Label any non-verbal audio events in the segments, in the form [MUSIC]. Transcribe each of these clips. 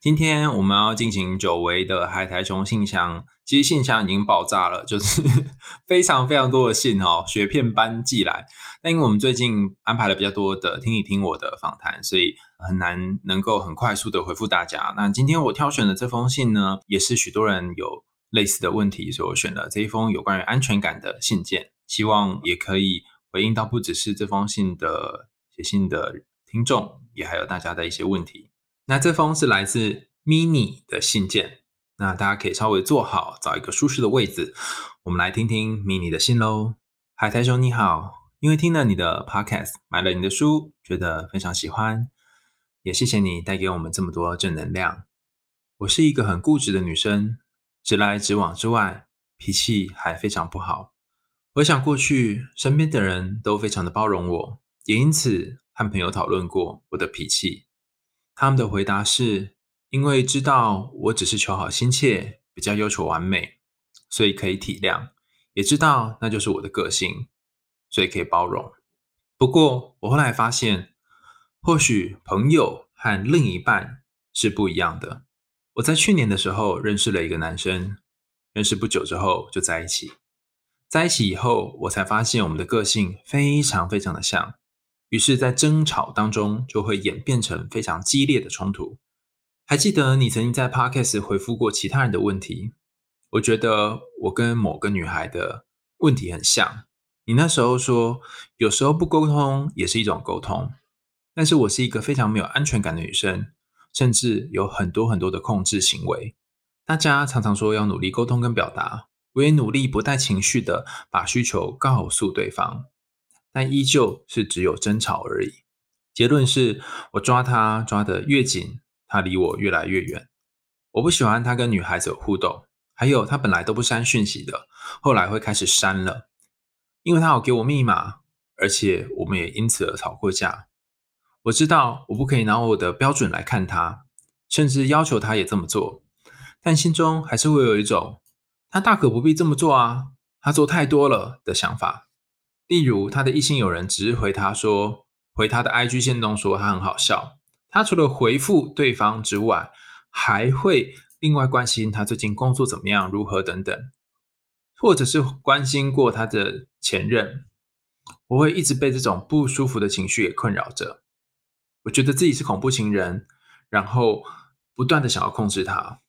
今天我们要进行久违的海苔熊信箱，其实信箱已经爆炸了，就是 [LAUGHS] 非常非常多的信哦，雪片般寄来。但因为我们最近安排了比较多的听一听我的访谈，所以很难能够很快速的回复大家。那今天我挑选的这封信呢，也是许多人有类似的问题，所以我选了这一封有关于安全感的信件，希望也可以回应到不只是这封信的写信的听众，也还有大家的一些问题。那这封是来自 Mini 的信件，那大家可以稍微坐好，找一个舒适的位置，我们来听听 Mini 的信喽。海苔兄你好，因为听了你的 Podcast，买了你的书，觉得非常喜欢，也谢谢你带给我们这么多正能量。我是一个很固执的女生，直来直往之外，脾气还非常不好。回想过去，身边的人都非常的包容我，也因此和朋友讨论过我的脾气。他们的回答是：因为知道我只是求好心切，比较要求完美，所以可以体谅；也知道那就是我的个性，所以可以包容。不过，我后来发现，或许朋友和另一半是不一样的。我在去年的时候认识了一个男生，认识不久之后就在一起。在一起以后，我才发现我们的个性非常非常的像。于是，在争吵当中，就会演变成非常激烈的冲突。还记得你曾经在 Podcast 回复过其他人的问题？我觉得我跟某个女孩的问题很像。你那时候说，有时候不沟通也是一种沟通。但是我是一个非常没有安全感的女生，甚至有很多很多的控制行为。大家常常说要努力沟通跟表达，我也努力不带情绪的把需求告诉对方。但依旧是只有争吵而已。结论是我抓他抓得越紧，他离我越来越远。我不喜欢他跟女孩子互动，还有他本来都不删讯息的，后来会开始删了，因为他有给我密码，而且我们也因此而吵过架。我知道我不可以拿我的标准来看他，甚至要求他也这么做，但心中还是会有一种他大可不必这么做啊，他做太多了的想法。例如，他的异性友人只是回他说，回他的 IG 线动说他很好笑。他除了回复对方之外，还会另外关心他最近工作怎么样、如何等等，或者是关心过他的前任。我会一直被这种不舒服的情绪给困扰着。我觉得自己是恐怖情人，然后不断的想要控制他。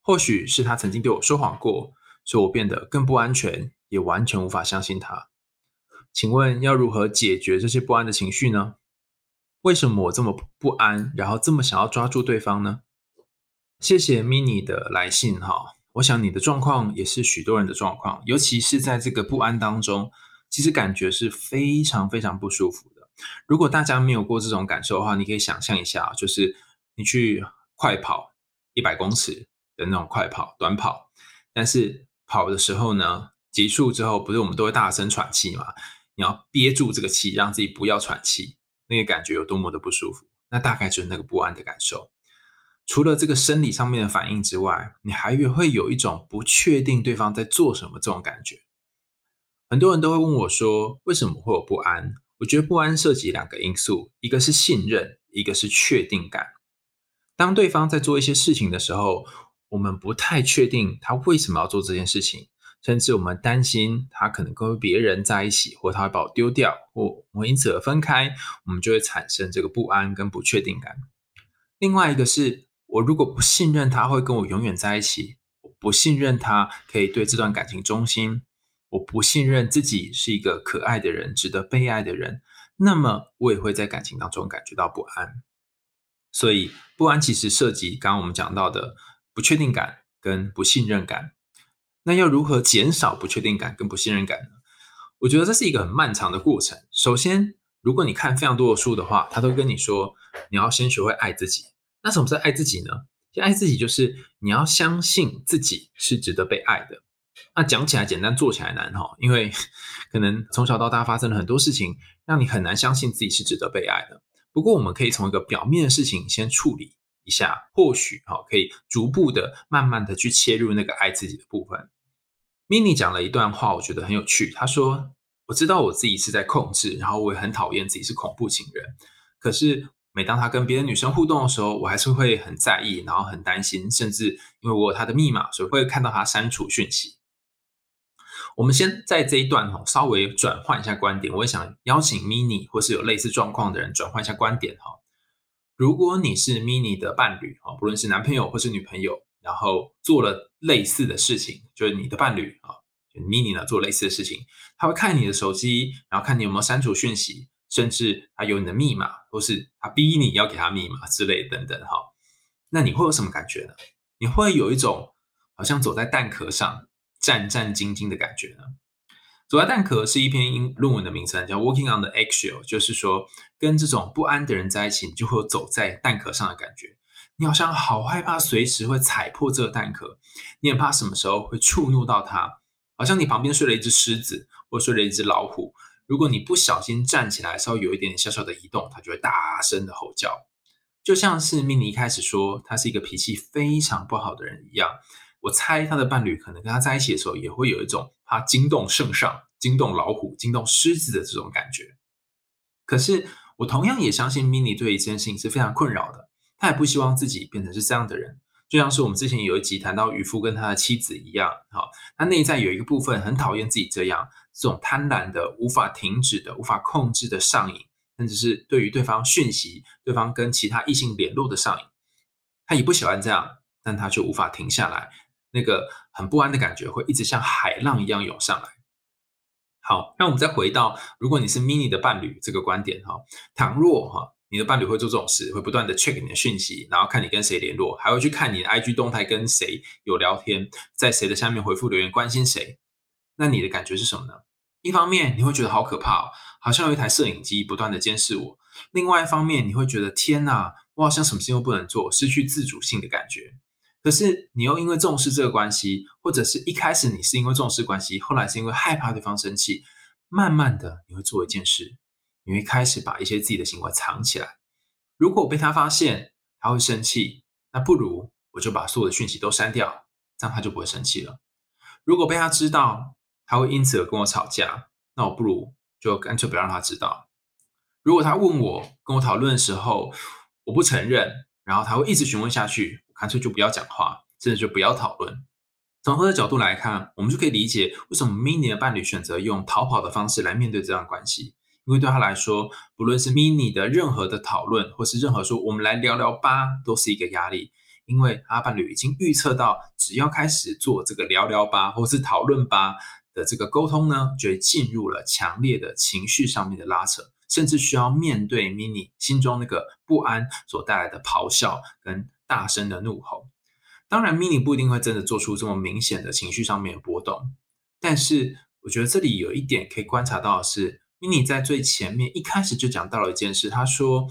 或许是他曾经对我说谎过，使我变得更不安全，也完全无法相信他。请问要如何解决这些不安的情绪呢？为什么我这么不安，然后这么想要抓住对方呢？谢谢 mini 的来信哈，我想你的状况也是许多人的状况，尤其是在这个不安当中，其实感觉是非常非常不舒服的。如果大家没有过这种感受的话，你可以想象一下，就是你去快跑一百公尺的那种快跑短跑，但是跑的时候呢，结束之后，不是我们都会大声喘气吗？你要憋住这个气，让自己不要喘气，那个感觉有多么的不舒服？那大概就是那个不安的感受。除了这个生理上面的反应之外，你还会有一种不确定对方在做什么这种感觉。很多人都会问我说，为什么会有不安？我觉得不安涉及两个因素，一个是信任，一个是确定感。当对方在做一些事情的时候，我们不太确定他为什么要做这件事情。甚至我们担心他可能跟别人在一起，或他会把我丢掉，或我因此而分开，我们就会产生这个不安跟不确定感。另外一个是我如果不信任他会跟我永远在一起，我不信任他可以对这段感情忠心，我不信任自己是一个可爱的人，值得被爱的人，那么我也会在感情当中感觉到不安。所以不安其实涉及刚刚我们讲到的不确定感跟不信任感。那要如何减少不确定感跟不信任感呢？我觉得这是一个很漫长的过程。首先，如果你看非常多的书的话，他都跟你说你要先学会爱自己。那什么是爱自己呢？爱自己就是你要相信自己是值得被爱的。那讲起来简单，做起来难哈，因为 [LAUGHS] 可能从小到大发生了很多事情，让你很难相信自己是值得被爱的。不过，我们可以从一个表面的事情先处理一下，或许哈可以逐步的、慢慢的去切入那个爱自己的部分。Mini 讲了一段话，我觉得很有趣。他说：“我知道我自己是在控制，然后我也很讨厌自己是恐怖情人。可是每当他跟别的女生互动的时候，我还是会很在意，然后很担心，甚至因为我有他的密码，所以会看到他删除讯息。”我们先在这一段哈稍微转换一下观点，我也想邀请 Mini 或是有类似状况的人转换一下观点哈。如果你是 Mini 的伴侣啊，不论是男朋友或是女朋友，然后做了类似的事情，就是你的伴侣啊，Mini 呢做类似的事情，他会看你的手机，然后看你有没有删除讯息，甚至他有你的密码，或是他逼你要给他密码之类等等哈。那你会有什么感觉呢？你会有一种好像走在蛋壳上。战战兢兢的感觉呢？走在蛋壳是一篇英论文的名称，叫 Walking on the Eggshell，就是说跟这种不安的人在一起，你就会有走在蛋壳上的感觉。你好像好害怕随时会踩破这个蛋壳，你很怕什么时候会触怒到它。好像你旁边睡了一只狮子，或睡了一只老虎，如果你不小心站起来，稍微有一点小小的移动，它就会大声的吼叫，就像是 Mini 一开始说他是一个脾气非常不好的人一样。我猜他的伴侣可能跟他在一起的时候，也会有一种怕惊动圣上、惊动老虎、惊动狮子的这种感觉。可是我同样也相信，Mini 对这件事情是非常困扰的。他也不希望自己变成是这样的人，就像是我们之前有一集谈到渔夫跟他的妻子一样。好，他内在有一个部分很讨厌自己这样，这种贪婪的、无法停止的、无法控制的上瘾，甚至是对于对方讯息、对方跟其他异性联络的上瘾。他也不喜欢这样，但他却无法停下来。那个很不安的感觉会一直像海浪一样涌上来。好，那我们再回到，如果你是 Mini 的伴侣这个观点哈，倘若哈你的伴侣会做这种事，会不断的 check 你的讯息，然后看你跟谁联络，还会去看你的 IG 动态跟谁有聊天，在谁的下面回复留言关心谁，那你的感觉是什么呢？一方面你会觉得好可怕，好像有一台摄影机不断的监视我；另外一方面你会觉得天哪，我好像什么事情都不能做，失去自主性的感觉。可是你又因为重视这个关系，或者是一开始你是因为重视关系，后来是因为害怕对方生气，慢慢的你会做一件事，你会开始把一些自己的行为藏起来。如果被他发现，他会生气，那不如我就把所有的讯息都删掉，这样他就不会生气了。如果被他知道，他会因此而跟我吵架，那我不如就干脆不让他知道。如果他问我跟我讨论的时候，我不承认，然后他会一直询问下去。干脆就不要讲话，甚至就不要讨论。从他的角度来看，我们就可以理解为什么 Mini 的伴侣选择用逃跑的方式来面对这段关系。因为对他来说，不论是 Mini 的任何的讨论，或是任何说我们来聊聊吧，都是一个压力。因为他伴侣已经预测到，只要开始做这个聊聊吧，或是讨论吧的这个沟通呢，就会进入了强烈的情绪上面的拉扯，甚至需要面对 Mini 心中那个不安所带来的咆哮跟。大声的怒吼，当然，Mini 不一定会真的做出这么明显的情绪上面的波动，但是我觉得这里有一点可以观察到的是，Mini 在最前面一开始就讲到了一件事，他说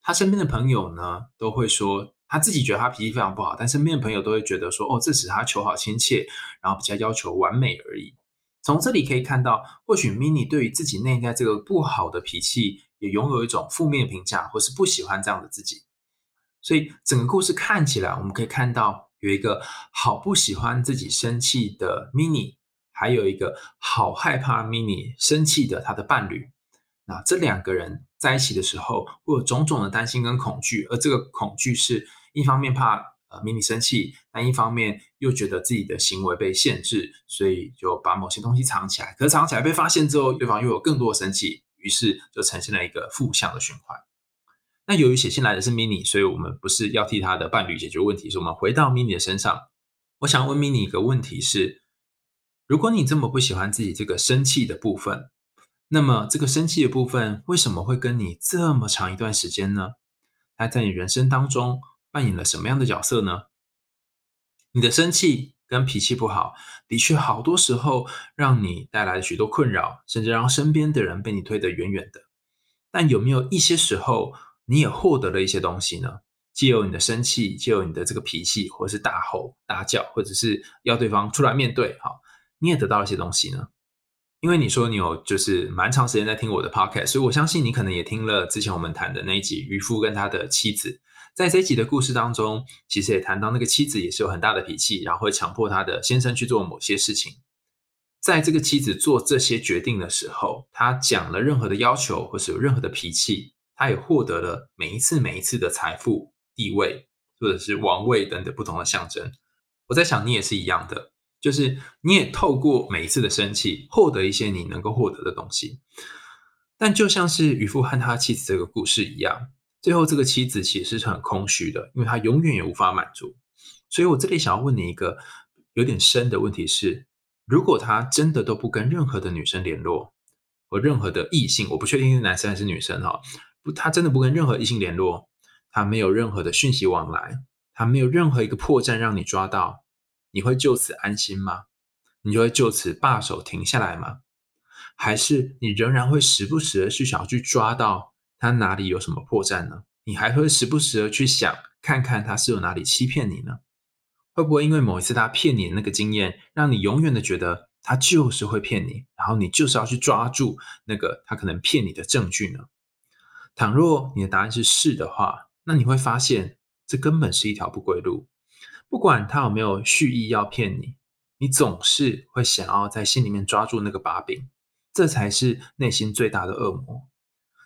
他身边的朋友呢都会说他自己觉得他脾气非常不好，但身边的朋友都会觉得说哦，这只是他求好心切，然后比较要求完美而已。从这里可以看到，或许 Mini 对于自己内在这个不好的脾气也拥有一种负面评价，或是不喜欢这样的自己。所以整个故事看起来，我们可以看到有一个好不喜欢自己生气的 Mini，还有一个好害怕 Mini 生气的他的伴侣。那这两个人在一起的时候，会有种种的担心跟恐惧，而这个恐惧是一方面怕呃 Mini 生气，但一方面又觉得自己的行为被限制，所以就把某些东西藏起来。可是藏起来被发现之后，对方又有更多的生气，于是就呈现了一个负向的循环。那由于写信来的是 Mini，所以我们不是要替他的伴侣解决问题，是我们回到 Mini 的身上。我想问 Mini 一个问题是：如果你这么不喜欢自己这个生气的部分，那么这个生气的部分为什么会跟你这么长一段时间呢？它在你人生当中扮演了什么样的角色呢？你的生气跟脾气不好，的确好多时候让你带来许多困扰，甚至让身边的人被你推得远远的。但有没有一些时候？你也获得了一些东西呢，借由你的生气，借由你的这个脾气，或者是大吼大叫，或者是要对方出来面对，哈，你也得到了一些东西呢？因为你说你有就是蛮长时间在听我的 podcast，所以我相信你可能也听了之前我们谈的那一集渔夫跟他的妻子。在这一集的故事当中，其实也谈到那个妻子也是有很大的脾气，然后会强迫他的先生去做某些事情。在这个妻子做这些决定的时候，他讲了任何的要求或是有任何的脾气，他也获得了每一次每一次的财富、地位或者是王位等等不同的象征。我在想，你也是一样的。就是你也透过每一次的生气，获得一些你能够获得的东西。但就像是渔夫和他妻子这个故事一样，最后这个妻子其实是很空虚的，因为他永远也无法满足。所以我这里想要问你一个有点深的问题是：如果他真的都不跟任何的女生联络，和任何的异性，我不确定是男生还是女生哈，他真的不跟任何异性联络，他没有任何的讯息往来，他没有任何一个破绽让你抓到。你会就此安心吗？你就会就此罢手停下来吗？还是你仍然会时不时的去想要去抓到他哪里有什么破绽呢？你还会时不时的去想看看他是有哪里欺骗你呢？会不会因为某一次他骗你的那个经验，让你永远的觉得他就是会骗你，然后你就是要去抓住那个他可能骗你的证据呢？倘若你的答案是是的话，那你会发现这根本是一条不归路。不管他有没有蓄意要骗你，你总是会想要在心里面抓住那个把柄，这才是内心最大的恶魔。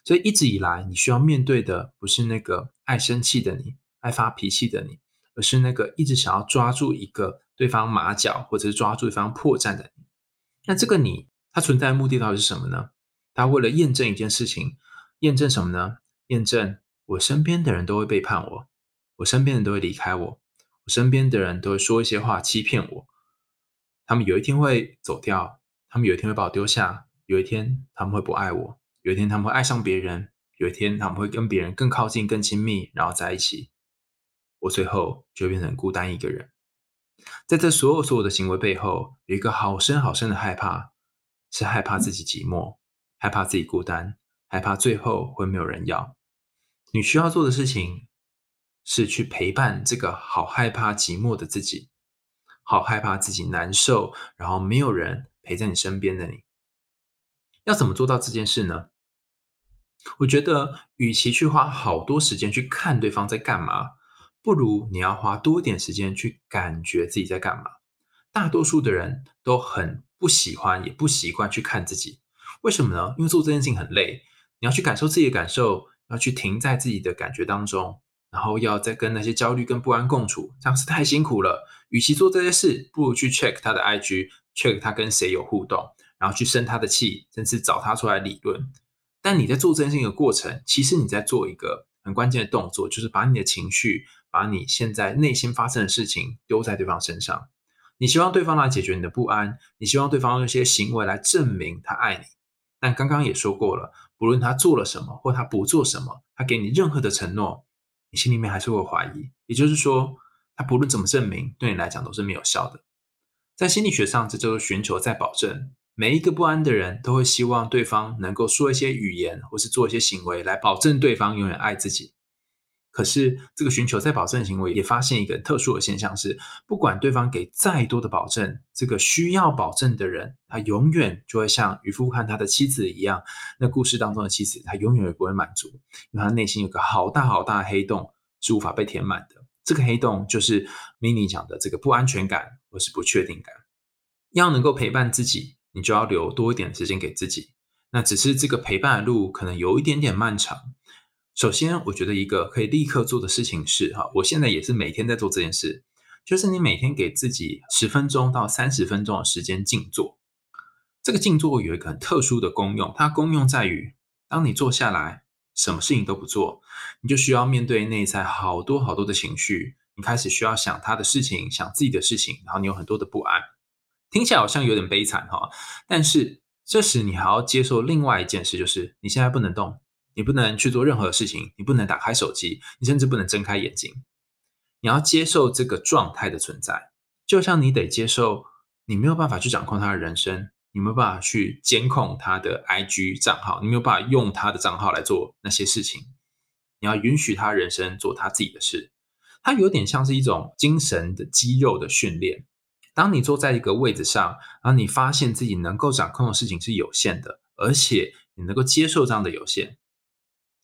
所以一直以来，你需要面对的不是那个爱生气的你、爱发脾气的你，而是那个一直想要抓住一个对方马脚，或者是抓住对方破绽的你。那这个你，它存在的目的到底是什么呢？他为了验证一件事情，验证什么呢？验证我身边的人都会背叛我，我身边的人都会离开我我。身边的人都会说一些话欺骗我，他们有一天会走掉，他们有一天会把我丢下，有一天他们会不爱我，有一天他们会爱上别人，有一天他们会跟别人更靠近、更亲密，然后在一起，我最后就变成孤单一个人。在这所有所有的行为背后，有一个好深好深的害怕，是害怕自己寂寞，害怕自己孤单，害怕最后会没有人要。你需要做的事情。是去陪伴这个好害怕寂寞的自己，好害怕自己难受，然后没有人陪在你身边的你，要怎么做到这件事呢？我觉得，与其去花好多时间去看对方在干嘛，不如你要花多一点时间去感觉自己在干嘛。大多数的人都很不喜欢，也不习惯去看自己，为什么呢？因为做这件事情很累，你要去感受自己的感受，要去停在自己的感觉当中。然后要再跟那些焦虑跟不安共处，这样是太辛苦了。与其做这些事，不如去 check 他的 IG，check 他跟谁有互动，然后去生他的气，甚至找他出来理论。但你在做这件事情的过程，其实你在做一个很关键的动作，就是把你的情绪，把你现在内心发生的事情丢在对方身上。你希望对方来解决你的不安，你希望对方用一些行为来证明他爱你。但刚刚也说过了，不论他做了什么，或他不做什么，他给你任何的承诺。你心里面还是会怀疑，也就是说，他不论怎么证明，对你来讲都是没有效的。在心理学上，这就是寻求在保证。每一个不安的人都会希望对方能够说一些语言，或是做一些行为来保证对方永远爱自己。可是，这个寻求再保证的行为也发现一个特殊的现象是，不管对方给再多的保证，这个需要保证的人，他永远就会像渔夫和他的妻子一样，那故事当中的妻子，他永远也不会满足，因为他内心有个好大好大的黑洞是无法被填满的。这个黑洞就是 Mini 讲的这个不安全感或是不确定感。要能够陪伴自己，你就要留多一点时间给自己。那只是这个陪伴的路可能有一点点漫长。首先，我觉得一个可以立刻做的事情是，哈，我现在也是每天在做这件事，就是你每天给自己十分钟到三十分钟的时间静坐。这个静坐有一个很特殊的功用，它功用在于，当你坐下来，什么事情都不做，你就需要面对内在好多好多的情绪，你开始需要想他的事情，想自己的事情，然后你有很多的不安，听起来好像有点悲惨哈，但是这时你还要接受另外一件事，就是你现在不能动。你不能去做任何的事情，你不能打开手机，你甚至不能睁开眼睛。你要接受这个状态的存在，就像你得接受你没有办法去掌控他的人生，你没有办法去监控他的 IG 账号，你没有办法用他的账号来做那些事情。你要允许他人生做他自己的事，它有点像是一种精神的肌肉的训练。当你坐在一个位置上，然后你发现自己能够掌控的事情是有限的，而且你能够接受这样的有限。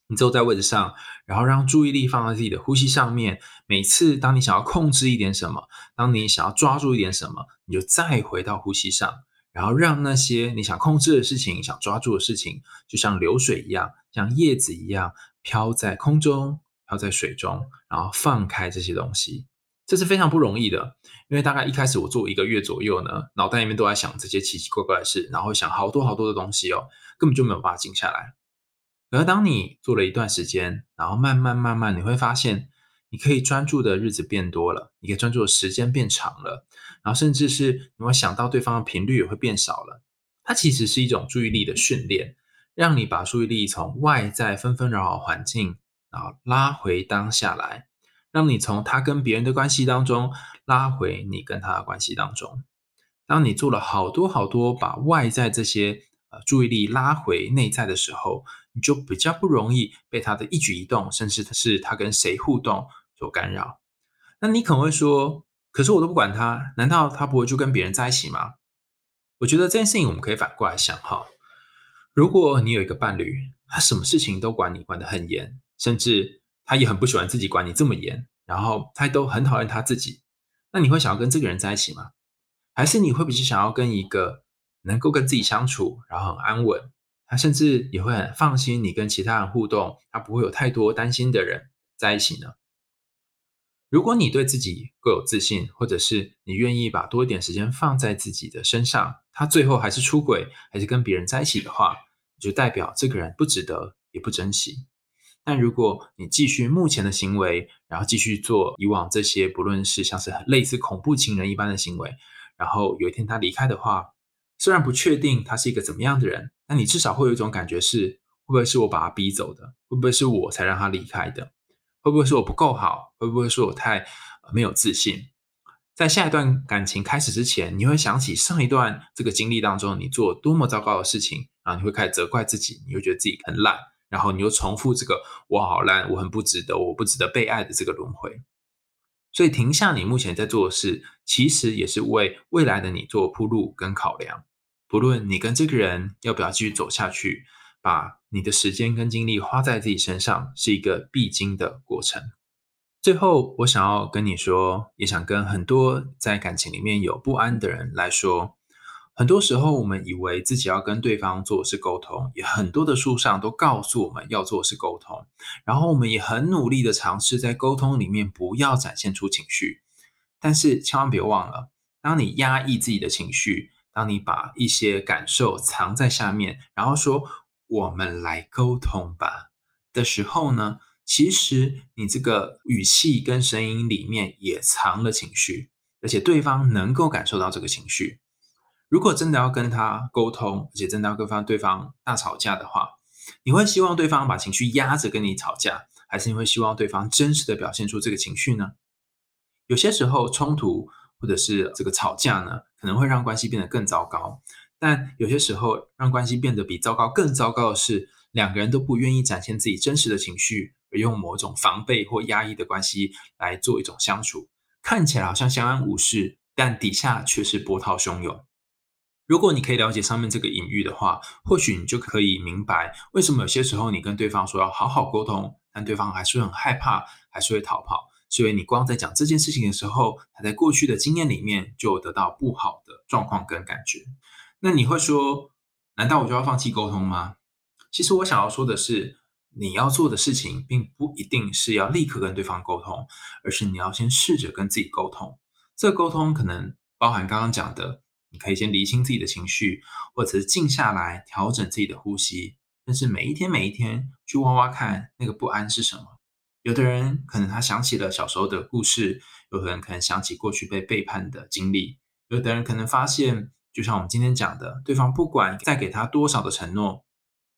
你坐在位置上，然后让注意力放在自己的呼吸上面。每次当你想要控制一点什么，当你想要抓住一点什么，你就再回到呼吸上，然后让那些你想控制的事情、想抓住的事情，就像流水一样，像叶子一样飘在空中、飘在水中，然后放开这些东西。这是非常不容易的，因为大概一开始我做一个月左右呢，脑袋里面都在想这些奇奇怪怪的事，然后想好多好多的东西哦，根本就没有办法静下来。而当你做了一段时间，然后慢慢慢慢，你会发现，你可以专注的日子变多了，你可以专注的时间变长了，然后甚至是你会想到对方的频率也会变少了。它其实是一种注意力的训练，让你把注意力从外在纷纷扰扰环境，然后拉回当下来，让你从他跟别人的关系当中拉回你跟他的关系当中。当你做了好多好多把外在这些呃注意力拉回内在的时候。你就比较不容易被他的一举一动，甚至是他跟谁互动所干扰。那你可能会说：“可是我都不管他，难道他不会就跟别人在一起吗？”我觉得这件事情我们可以反过来想哈。如果你有一个伴侣，他什么事情都管你管得很严，甚至他也很不喜欢自己管你这么严，然后他都很讨厌他自己，那你会想要跟这个人在一起吗？还是你会比较想要跟一个能够跟自己相处，然后很安稳？他甚至也会很放心你跟其他人互动，他不会有太多担心的人在一起呢。如果你对自己够有自信，或者是你愿意把多一点时间放在自己的身上，他最后还是出轨，还是跟别人在一起的话，就代表这个人不值得，也不珍惜。但如果你继续目前的行为，然后继续做以往这些，不论是像是类似恐怖情人一般的行为，然后有一天他离开的话，虽然不确定他是一个怎么样的人。那你至少会有一种感觉是，会不会是我把他逼走的？会不会是我才让他离开的？会不会是我不够好？会不会是我太没有自信？在下一段感情开始之前，你会想起上一段这个经历当中，你做多么糟糕的事情，然后你会开始责怪自己，你会觉得自己很烂，然后你又重复这个“我好烂，我很不值得，我不值得被爱”的这个轮回。所以停下你目前在做的事，其实也是为未来的你做铺路跟考量。不论你跟这个人要不要继续走下去，把你的时间跟精力花在自己身上是一个必经的过程。最后，我想要跟你说，也想跟很多在感情里面有不安的人来说，很多时候我们以为自己要跟对方做的是沟通，也很多的书上都告诉我们要做的是沟通，然后我们也很努力的尝试在沟通里面不要展现出情绪，但是千万别忘了，当你压抑自己的情绪。当你把一些感受藏在下面，然后说“我们来沟通吧”的时候呢，其实你这个语气跟声音里面也藏了情绪，而且对方能够感受到这个情绪。如果真的要跟他沟通，而且真的要跟方对方大吵架的话，你会希望对方把情绪压着跟你吵架，还是你会希望对方真实的表现出这个情绪呢？有些时候冲突。或者是这个吵架呢，可能会让关系变得更糟糕。但有些时候，让关系变得比糟糕更糟糕的是，两个人都不愿意展现自己真实的情绪，而用某种防备或压抑的关系来做一种相处，看起来好像相安无事，但底下却是波涛汹涌。如果你可以了解上面这个隐喻的话，或许你就可以明白，为什么有些时候你跟对方说要好好沟通，但对方还是很害怕，还是会逃跑。所以你光在讲这件事情的时候，他在过去的经验里面就得到不好的状况跟感觉。那你会说，难道我就要放弃沟通吗？其实我想要说的是，你要做的事情并不一定是要立刻跟对方沟通，而是你要先试着跟自己沟通。这沟通可能包含刚刚讲的，你可以先理清自己的情绪，或者是静下来调整自己的呼吸，但是每一天每一天去挖挖看那个不安是什么。有的人可能他想起了小时候的故事，有的人可能想起过去被背叛的经历，有的人可能发现，就像我们今天讲的，对方不管再给他多少的承诺，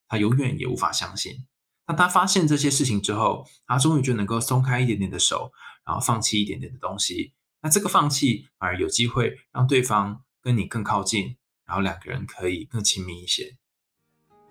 他永远也无法相信。当他发现这些事情之后，他终于就能够松开一点点的手，然后放弃一点点的东西。那这个放弃反而有机会让对方跟你更靠近，然后两个人可以更亲密一些。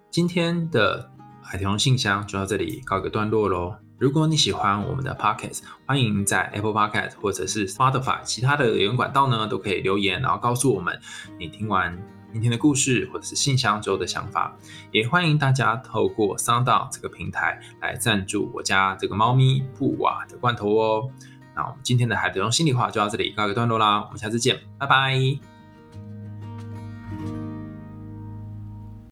今天的海豚信箱就到这里告一个段落喽。如果你喜欢我们的 Podcast，欢迎在 Apple Podcast 或者是 Spotify 其他的留言管道呢，都可以留言，然后告诉我们你听完今天的故事或者是信箱之后的想法。也欢迎大家透过 Sound 这个平台来赞助我家这个猫咪布瓦的罐头哦。那我们今天的海德中心里话就到这里告一个段落啦，我们下次见，拜拜。